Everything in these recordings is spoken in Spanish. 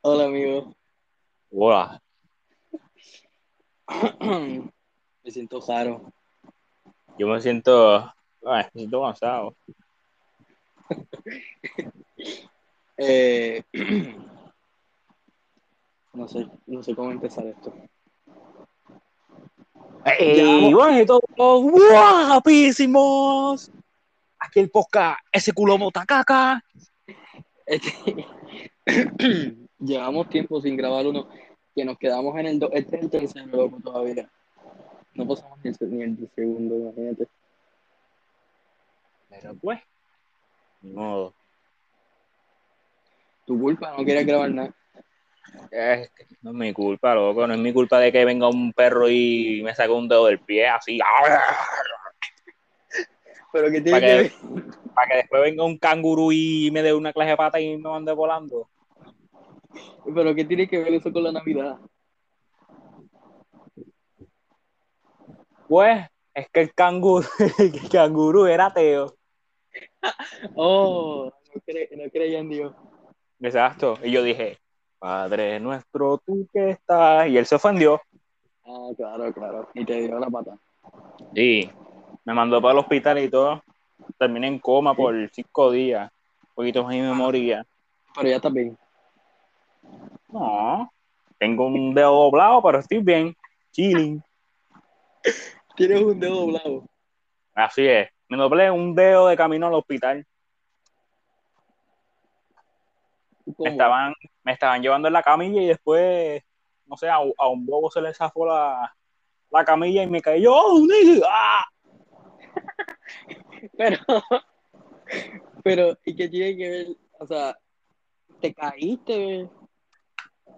Hola, amigo. Hola. Me siento raro. Yo me siento, ay, me siento cansado. Eh, no sé, no sé cómo empezar esto. ¡Ey! ¡Bueno, todos guapísimos! Aquí el podcast, ese culo motacaca. Este, llevamos tiempo sin grabar uno que nos quedamos en el do- este es el tercero loco todavía. No pasamos ni el, ni el segundo, imagínate. Pero pues, ni modo. Tu culpa, no quieres grabar nada. Que no es mi culpa, loco. No es mi culpa de que venga un perro y me saque un dedo del pie así. Pero que tiene ¿Para que qué? ver. Para que después venga un canguro y me dé una clase de pata y me mande volando. Pero que tiene que ver eso con la Navidad. Pues, es que el canguro, el canguro era ateo. Oh, no, cre- no creía en Dios. Exacto. Y yo dije, Padre nuestro, tú que estás. Y él se ofendió. Ah, claro, claro. Y te dio la pata. Sí. Me mandó para el hospital y todo. Terminé en coma por cinco días. Un poquito más y me moría. Pero ya está bien. No. Tengo un dedo doblado, pero estoy bien. Chilling. Tienes un dedo doblado. Así es. Me doblé un dedo de camino al hospital. Me estaban, me estaban llevando en la camilla y después, no sé, a, a un bobo se le zafó la, la camilla y me cayó. ¡Oh! ¡Ah! Pero, pero, ¿y qué tiene que ver? O sea, ¿te caíste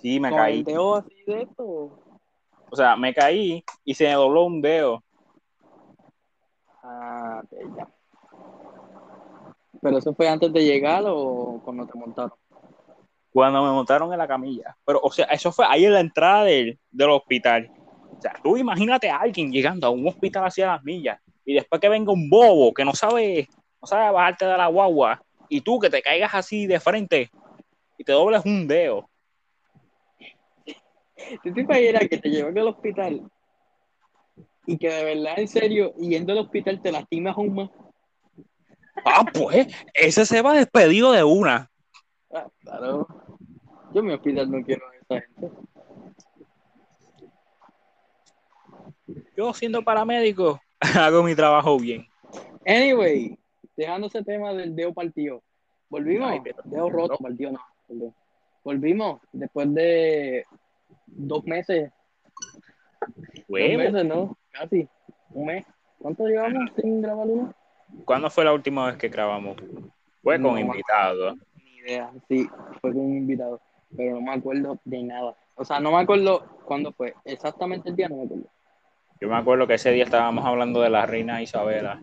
Sí, me con caí. el dedo así de esto? O sea, me caí y se me dobló un dedo. Ah, ok, ya. ¿Pero eso fue antes de llegar o cuando te montaron? cuando me montaron en la camilla. Pero, o sea, eso fue ahí en la entrada del, del hospital. O sea, tú imagínate a alguien llegando a un hospital hacia las millas y después que venga un bobo que no sabe, no sabe bajarte de la guagua y tú que te caigas así de frente y te dobles un dedo. ¿Tú te imaginas que te llevan al hospital y que de verdad, en serio, yendo al hospital te lastimas aún más? Ah, pues, ese se va despedido de una. Ah, claro. Yo en mi hospital no quiero a esa gente. Yo siendo paramédico, hago mi trabajo bien. Anyway, dejando ese tema del dedo partido. Volvimos. Ay, pero- dedo roto, no. partido no. Volvimos después de dos meses. Dos Huevo. meses, ¿no? Casi. Un mes. ¿Cuánto llevamos sin grabar uno? ¿Cuándo fue la última vez que grabamos? Fue con No, invitados. Ni idea. Sí, fue con un invitado. Pero no me acuerdo de nada. O sea, no me acuerdo cuándo fue. Exactamente el día no me acuerdo. Yo me acuerdo que ese día estábamos hablando de la reina Isabela.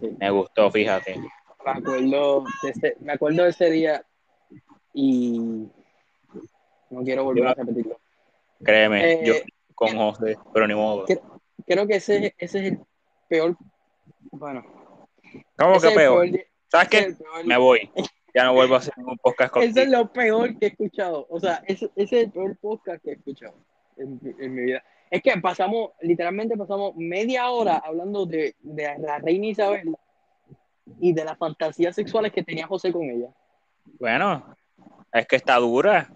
Sí. Me gustó, fíjate. Me acuerdo de ese, me acuerdo de ese día y no quiero volver a repetirlo. Créeme, Eh, yo con José, pero ni modo. ¿qué- Creo que ese, ese es el peor. Bueno, ¿Cómo ese que es peor? peor- ¿Sabes ese es qué? peor- Me voy. Ya no vuelvo a hacer ningún podcast Eso es contigo. lo peor que he escuchado. O sea, ese, ese es el peor podcast que he escuchado en, en mi vida. Es que pasamos, literalmente pasamos media hora hablando de, de la reina Isabel y de las fantasías sexuales que tenía José con ella. Bueno, es que está dura.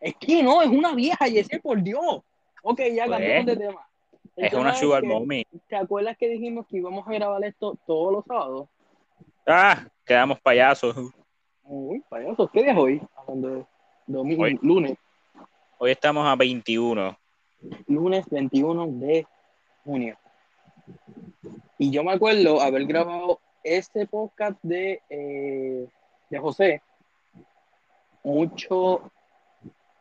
Es que no, es una vieja, y ese por Dios. Ok, ya Pues, cambiamos de tema. El Es tema una sugar que- mommy. ¿Te acuerdas que dijimos que íbamos a grabar esto todos los sábados? Ah, quedamos payasos. Uy, payaso, ¿qué día es hoy? Hablando de domingo, Hoy. lunes, Hoy estamos a 21. lunes 21 de junio. Y yo me acuerdo haber grabado este podcast de, eh, de José mucho,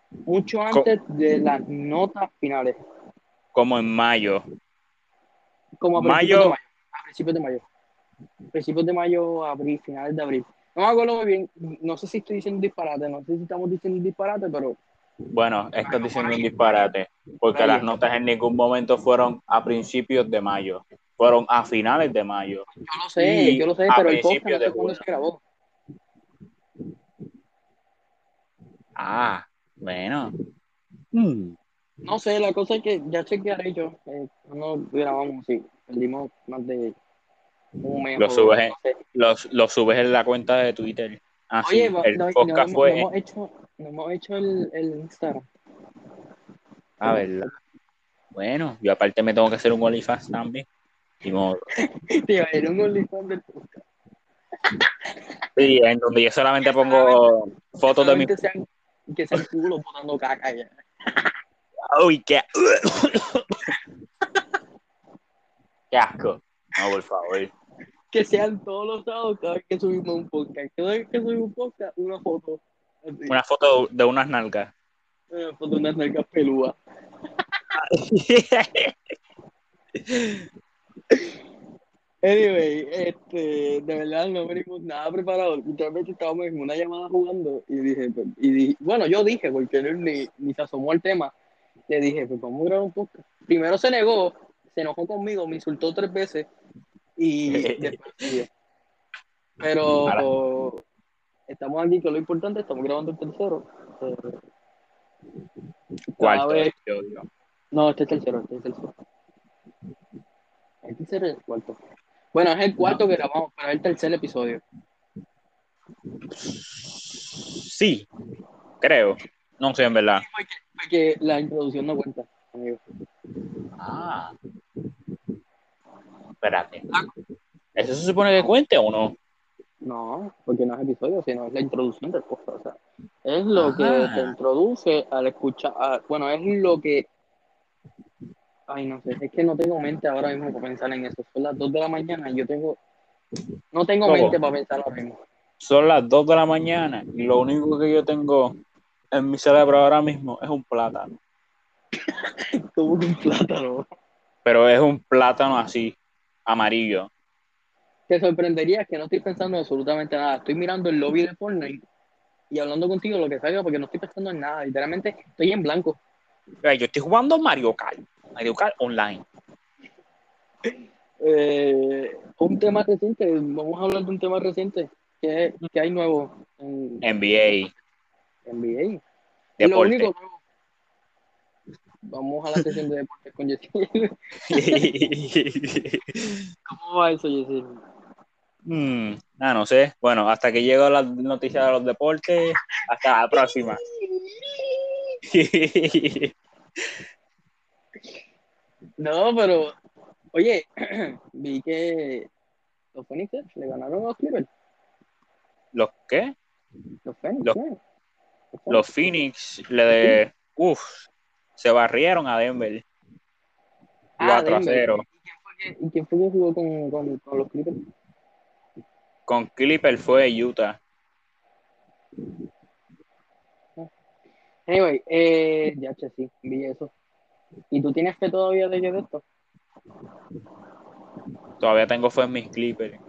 mucho antes de las notas finales, Como en mayo. como a Mayo. de mayo. A principios de mayo. Principios de mayo, abril, finales de abril. No me acuerdo muy bien, no sé si estoy diciendo disparate, no sé si estamos diciendo disparate, pero Bueno, estás diciendo un disparate. Porque las notas en ningún momento fueron a principios de mayo. Fueron a finales de mayo. yo lo sé, Y yo lo sé, pero el podcast no sé cuándo se grabó. Ah, bueno. Mm. No sé, la cosa es que ya chequearé yo. Eh, no grabamos, sí. Perdimos más de un mes. Lo subes en- no sé. Lo, lo subes en la cuenta de Twitter. Ah, sí, Oye, va- el no, podcast fue. no hemos hecho, hemos hecho el, el Instagram. A ver. Bueno, yo aparte me tengo que hacer un OnlyFans también. Y modo. Tío, era un OnlyFans del podcast. Sí, en donde yo solamente pongo fotos de mi. Sean, que sean culos botando caca ya. Uy, qué. qué asco. No, por favor. Que sean todos los sábados cada vez que subimos un podcast. Cada vez que subimos un podcast, una foto. Así, Una foto de unas nalgas. una foto de unas nalgas pelúas. Anyway, este, de verdad no venimos nada preparados. Literalmente estábamos en una llamada jugando y dije, pues, y di- bueno, yo dije, porque él ni, ni se asomó al tema, le dije, pues vamos a grabar un podcast. Primero se negó, se enojó conmigo, me insultó tres veces y después siguió. Pero estamos aquí, que es lo importante, estamos grabando el tercero. Cuarto vez- no, este es el tercero, este es el tercero. El tercero es el cuarto. Bueno, es el cuarto que grabamos, pero es el tercer episodio. Sí, creo. No sé, en verdad. Porque la introducción no cuenta, amigo. Ah. Espérate. ¿Eso se supone que cuente o no? No, porque no es episodio, sino es la introducción del podcast. O sea, es lo que te introduce al escuchar. a- bueno, es lo que. Ay, no sé, es que no tengo mente ahora mismo para pensar en eso. Son las 2 de la mañana y yo tengo. No tengo ¿Cómo? mente para pensar ahora mismo. Son las 2 de la mañana y lo único que yo tengo en mi cerebro ahora mismo es un plátano. Que un plátano. Pero es un plátano así, amarillo. Te sorprendería que no estoy pensando en absolutamente nada. Estoy mirando el lobby de Fortnite y hablando contigo lo que salga porque no estoy pensando en nada. Literalmente estoy en blanco. Yo estoy jugando Mario Kart. Kart online. Eh, un tema reciente, vamos a hablar de un tema reciente. ¿Qué, qué hay nuevo en NBA. NBA? Lo Deporte. único nuevo. Vamos a la sesión de deportes con Yesir. ¿Cómo va eso, Yesir? Hmm, ah, no sé. Bueno, hasta que llegó la noticia de los deportes, hasta la próxima. No, pero, oye, vi que los Phoenix le ganaron a los Clippers. ¿Los qué? Los Phoenix, Los-. Los Phoenix. Le de. Uf, se barrieron a Denver. Ah, 4 a Denver. 0. ¿Y quién fue que, jugó con, con, con los Clippers? Con Clipper fue Utah. Anyway, eh, ya, che, sí, vi eso. ¿Y tú tienes fe todavía de que de esto? Todavía tengo fe en mis Clippers.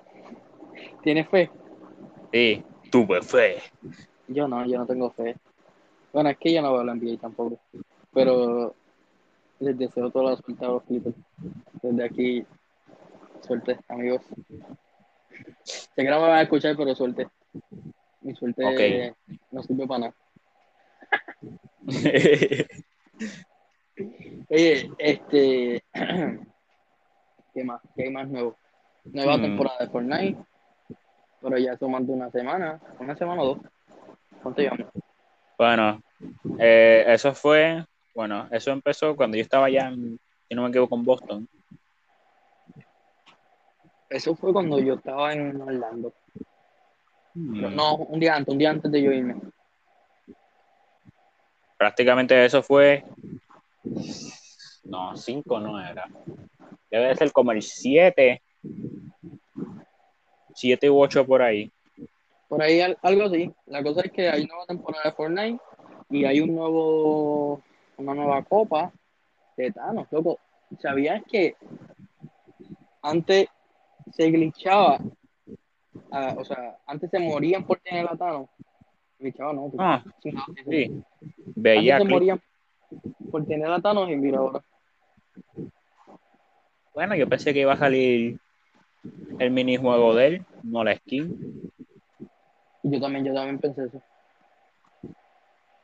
¿Tienes fe? Sí, tuve fe. Yo no, yo no tengo fe. Bueno, es que yo no veo la NBA tampoco. Pero les deseo toda la suerte a los Clippers. Desde aquí, suerte, amigos. Sé que no me van a escuchar, pero suerte. Mi suerte Ok. no sirve para nada. Oye, este. ¿Qué más? ¿Qué hay más nuevo? Nueva Hmm. temporada de Fortnite. Pero ya de una semana. Una semana o dos. ¿Cuánto llevamos? bueno, eh, eso fue. Bueno, eso empezó cuando yo estaba allá, en, si no me equivoco, en Boston. Eso fue cuando yo estaba en Orlando. Hmm. No, un día antes, un día antes de yo irme. Prácticamente eso fue. No, 5 no era. Debe de ser como el 7. 7 u 8 por ahí. Por ahí al- algo así. La cosa es que hay nueva temporada de Fortnite y hay un nuevo, una nueva copa de Thanos, loco. ¿Sabías que antes se glitchaba? ah, o sea, antes se morían por tener a Thanos. Glitchaba, no. Ah, sí, sí. Antes Veía se morían por tener a Thanos y mira ahora. Bueno, yo pensé que iba a salir el minijuego de él, no la skin. Yo también, yo también pensé eso.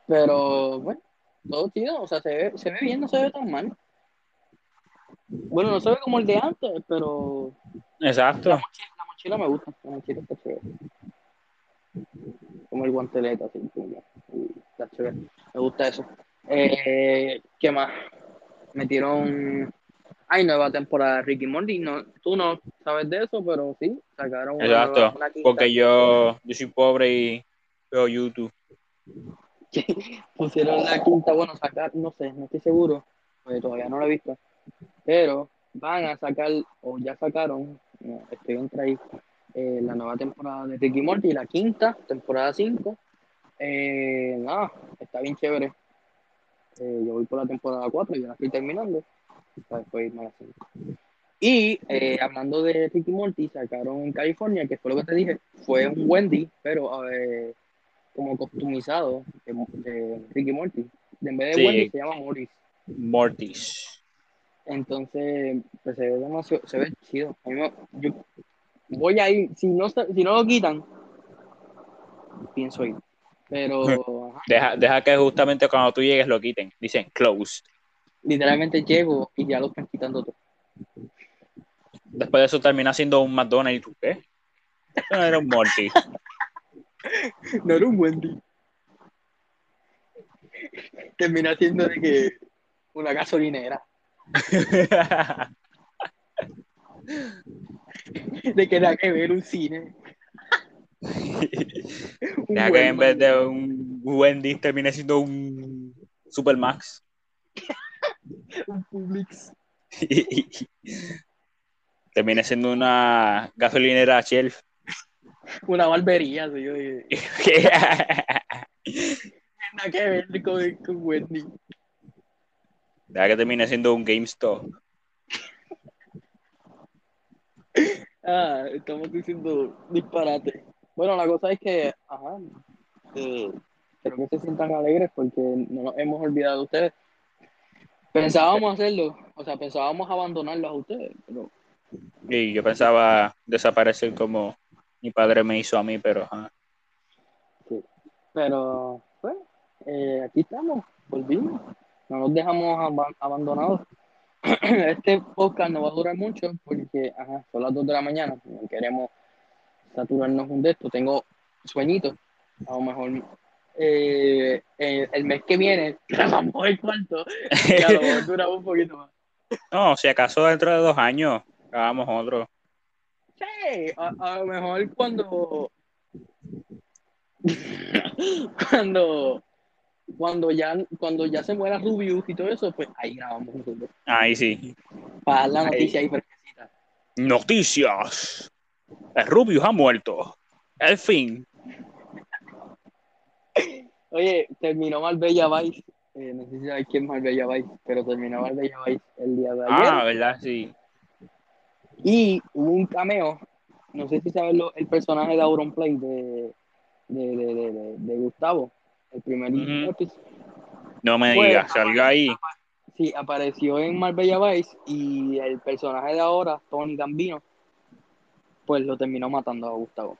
Pero, bueno, todo chido, o sea, se ve, se ve bien, no se ve tan mal. Bueno, no se ve como el de antes, pero Exacto. la mochila, la mochila me gusta, la mochila está chévere. Como el guantelete, así, como, está chévere. Me gusta eso. Eh, ¿Qué más? Metieron... Hay nueva temporada de Ricky Morty. No, tú no sabes de eso, pero sí, sacaron una, Exacto, nueva- una quinta. Porque yo, yo soy pobre y veo YouTube. pusieron la quinta, bueno, sacar, no sé, no estoy seguro, porque todavía no lo he visto, pero van a sacar, o ya sacaron, no, estoy entre ahí, eh, la nueva temporada de Ricky Morty, la quinta, temporada 5. Eh, nada, está bien chévere. Eh, yo voy por la temporada 4, ya la estoy terminando, para después irme a la 5. Y eh, hablando de Ricky Morty, sacaron en California, que fue lo que te dije, fue un Wendy, pero eh, como customizado de, de Ricky Morty. En vez de Sí. Wendy se llama Morris. Mortis. Entonces, pues se ve demasiado, se ve chido. A mí me- yo voy a ir, si no, si no lo quitan, pienso ir. Pero ajá, Deja, deja que justamente cuando tú llegues lo quiten. Dicen closed. literalmente llego y ya lo están quitando todo. Después de eso termina siendo un McDonald's y tú, ¿qué? Eso no era un Morty. No era un Wendy. Termina siendo de que una gasolinera. De que nada que ver un cine. Deja que en vez de un Wendy termine siendo un Supermax. un Publix. termine siendo una gasolinera Shelf. Una barbería, sí, yo dije. Nada que ver con, con Wendy. Deja que termine siendo un GameStop. Ah, estamos diciendo disparate. Bueno, la cosa es que, ajá, eh, creo que se sientan alegres porque no nos hemos olvidado de ustedes. Pensábamos hacerlo, o sea, pensábamos abandonarlos a ustedes, pero Y yo pensaba desaparecer como mi padre me hizo a mí, pero ajá. Pero, pues, eh, aquí estamos, volvimos. No nos dejamos aba- abandonados. Este podcast no va a durar mucho porque, ajá, son las 2 de la mañana. No queremos saturarnos un de esto. Tengo sueñito. A lo mejor eh, eh, el mes que viene grabamos el cuarto y a lo mejor duramos un poquito más. No, si acaso dentro de dos años hagamos otro. Sí, a, a lo mejor cuando cuando cuando ya cuando ya se muera Rubius y todo eso, pues ahí grabamos nosotros. Ahí sí. Para la Ahí. noticia ahí fresquecita. Noticias. Rubius ha muerto. El fin. Oye, terminó Marbella Vice. Eh, no sé si sabes quién es Marbella Vice, pero terminó Marbella Vice el día de ayer. Ah, ¿verdad? Sí. Y hubo un cameo. No sé si sabes lo- el personaje de Auronplay de, de, de, de, de- de Gustavo. El primer Ujú. episodio. No me Pues, digas, salió ahí. Sí, apareció en Marbella Vice y el personaje de ahora, Tony Gambino, pues lo terminó matando a Gustavo.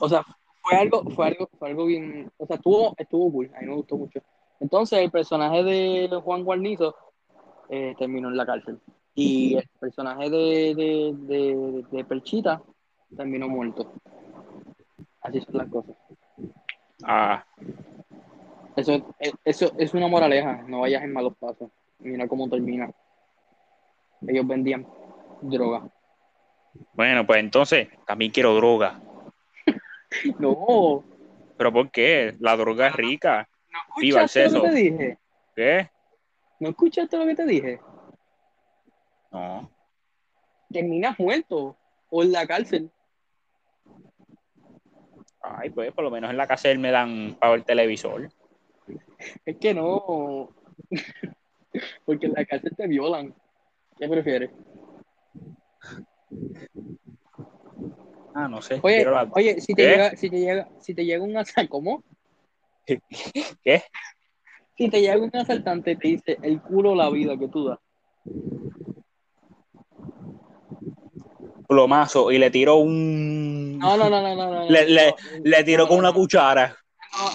O sea, fue algo, fue algo, fue algo bien, o sea, estuvo, estuvo cool, a mí me gustó mucho. Entonces el personaje de Juan Guarnizo eh, terminó en la cárcel. Y el personaje de, de, de, de Perchita terminó muerto. Así son las cosas. Ah, Eso, eh, eso es una moraleja, no vayas en malos pasos. Mira cómo termina. Ellos vendían droga. bueno, pues entonces también quiero droga. No, ¿Pero por qué? La droga es rica. ¿no Viva el lo que te dije? ¿Qué? ¿No escuchaste lo que te dije? No. Terminas muerto o en la cárcel. Ay, pues por lo menos en la él me dan para el televisor. Es que no. Porque en la cárcel te violan. ¿Qué prefieres? Ah, no sé. Oye, la- oye, si te llega, si te llega, si te llega un asaltante, ¿cómo? ¿Qué? Si te llega un asaltante y te dice el culo o la vida que tú das. Plomazo y le tiró un. No, no, no, no, no, no. Le- le- no, Le tiró no, con una cuchara.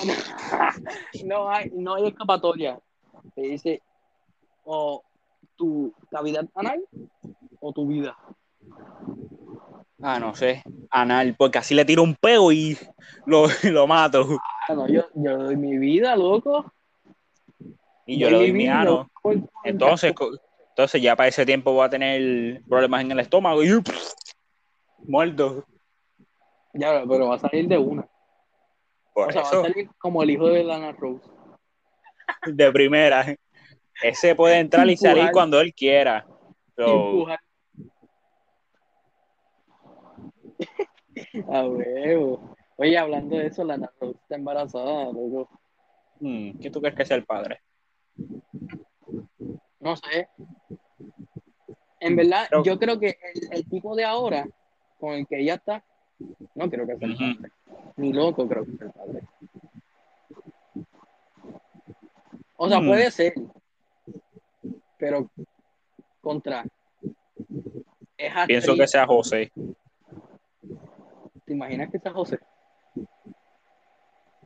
no, no, hay, no hay escapatoria. Te dice o tu cavidad anal o tu vida. Ah, no sé. Anal, porque así le tiro un peo y lo, lo mato. Ah, no, yo, yo doy mi vida, loco. Y yo le doy mi ano. Entonces, entonces ya para ese tiempo voy a tener problemas en el estómago y muerto. Ya, pero va a salir de una. Por o sea, va a salir como el hijo de Lana Rose. de primera. Ese puede entrar y salir cuando él quiera. So, Empujar. A huevo. Oye, hablando de eso, Lana Rose está embarazada, hmm, ¿Qué tú crees que es el padre? No sé. En verdad, Pero- yo creo que el, el tipo de ahora con el que ella está, no creo que sea el padre. Ni loco creo que sea el padre. O sea, Hmm. puede ser. Pero contra. Es Pienso que sea José. ¿Te imaginas que sea José?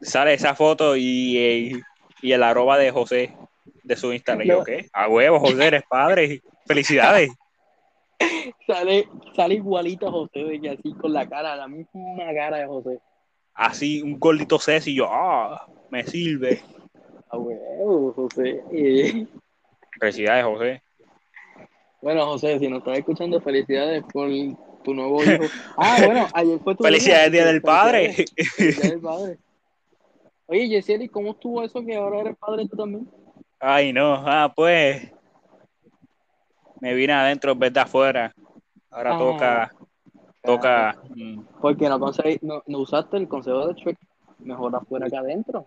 Sale esa foto y, y el arroba de José de su Instagram. Yo. ¿qué? A huevo, José, eres padre. Felicidades. Sale, sale igualito José, de que así con la cara, la misma cara de José. Así, un gordito Ceci y yo, ah, me sirve. A huevo, José. Felicidades, José. Bueno, José, si nos estás escuchando, felicidades por tu nuevo hijo. Ah, bueno, ayer fue tu Felicidades, Día del Padre. Día del Padre. Oye, Yesieli, ¿cómo estuvo eso que ahora eres padre tú también? Ay, no, ah, pues. Me vine adentro en vez de afuera. Ahora Ah. toca, toca. mm, Porque no, conseguí- no, no usaste el consejo de Shrek. Mejor afuera que adentro.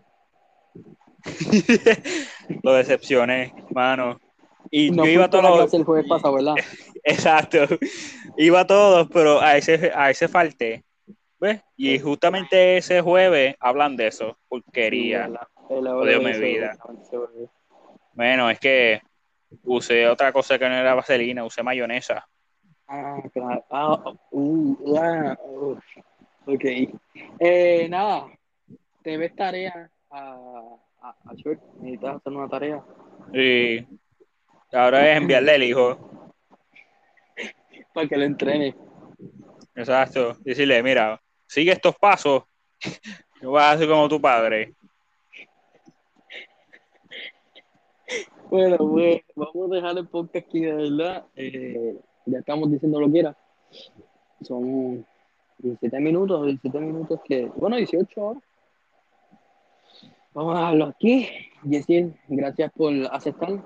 lo decepcioné, mano. Y No yo iba todos los, el jueves pasado, ¿verdad? Exacto. Iba a todos, pero a ese, a ese falté. ¿Ves? Y justamente ese jueves hablan de eso. Porquería. Sí, Odio mi vida. Bueno, es que usé otra cosa que no era vaselina, usé mayonesa. Ah, claro. Ah, uh, ah, uh, ok. Eh, nada, te ves tarea a, a, a Shrek. Necesitas hacer una tarea. Y ahora es enviarle el hijo. Para que lo entrene. Exacto. Decirle, mira, sigue estos pasos. No vas a hacer como tu padre. Bueno, pues vamos a dejar el podcast aquí, de verdad. Eh, ya estamos diciendo lo que era. Son 17 minutos, 17 minutos que, bueno, 18 horas. Vamos a dejarlo aquí. Yesir, gracias por aceptar.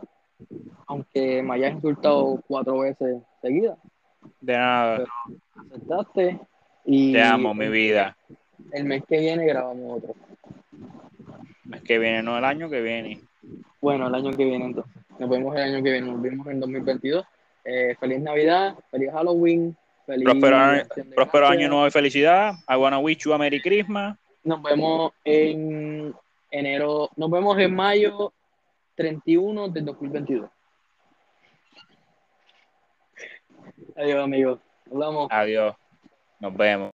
Aunque me hayas insultado cuatro veces seguidas, De nada. aceptaste. Y Te amo, mi vida. El mes que viene grabamos otro. Es que viene, no el año que viene. Bueno, el año que viene entonces. Nos vemos el año que viene, nos vemos en 2022. Eh, feliz Navidad, feliz Halloween, feliz Próspero, año nuevo y felicidad. I wanna wish you a Merry Christmas. Nos vemos en enero, nos vemos en mayo 31 del 2022. Adiós, amigos. Hablamos. Adiós. Nos vemos.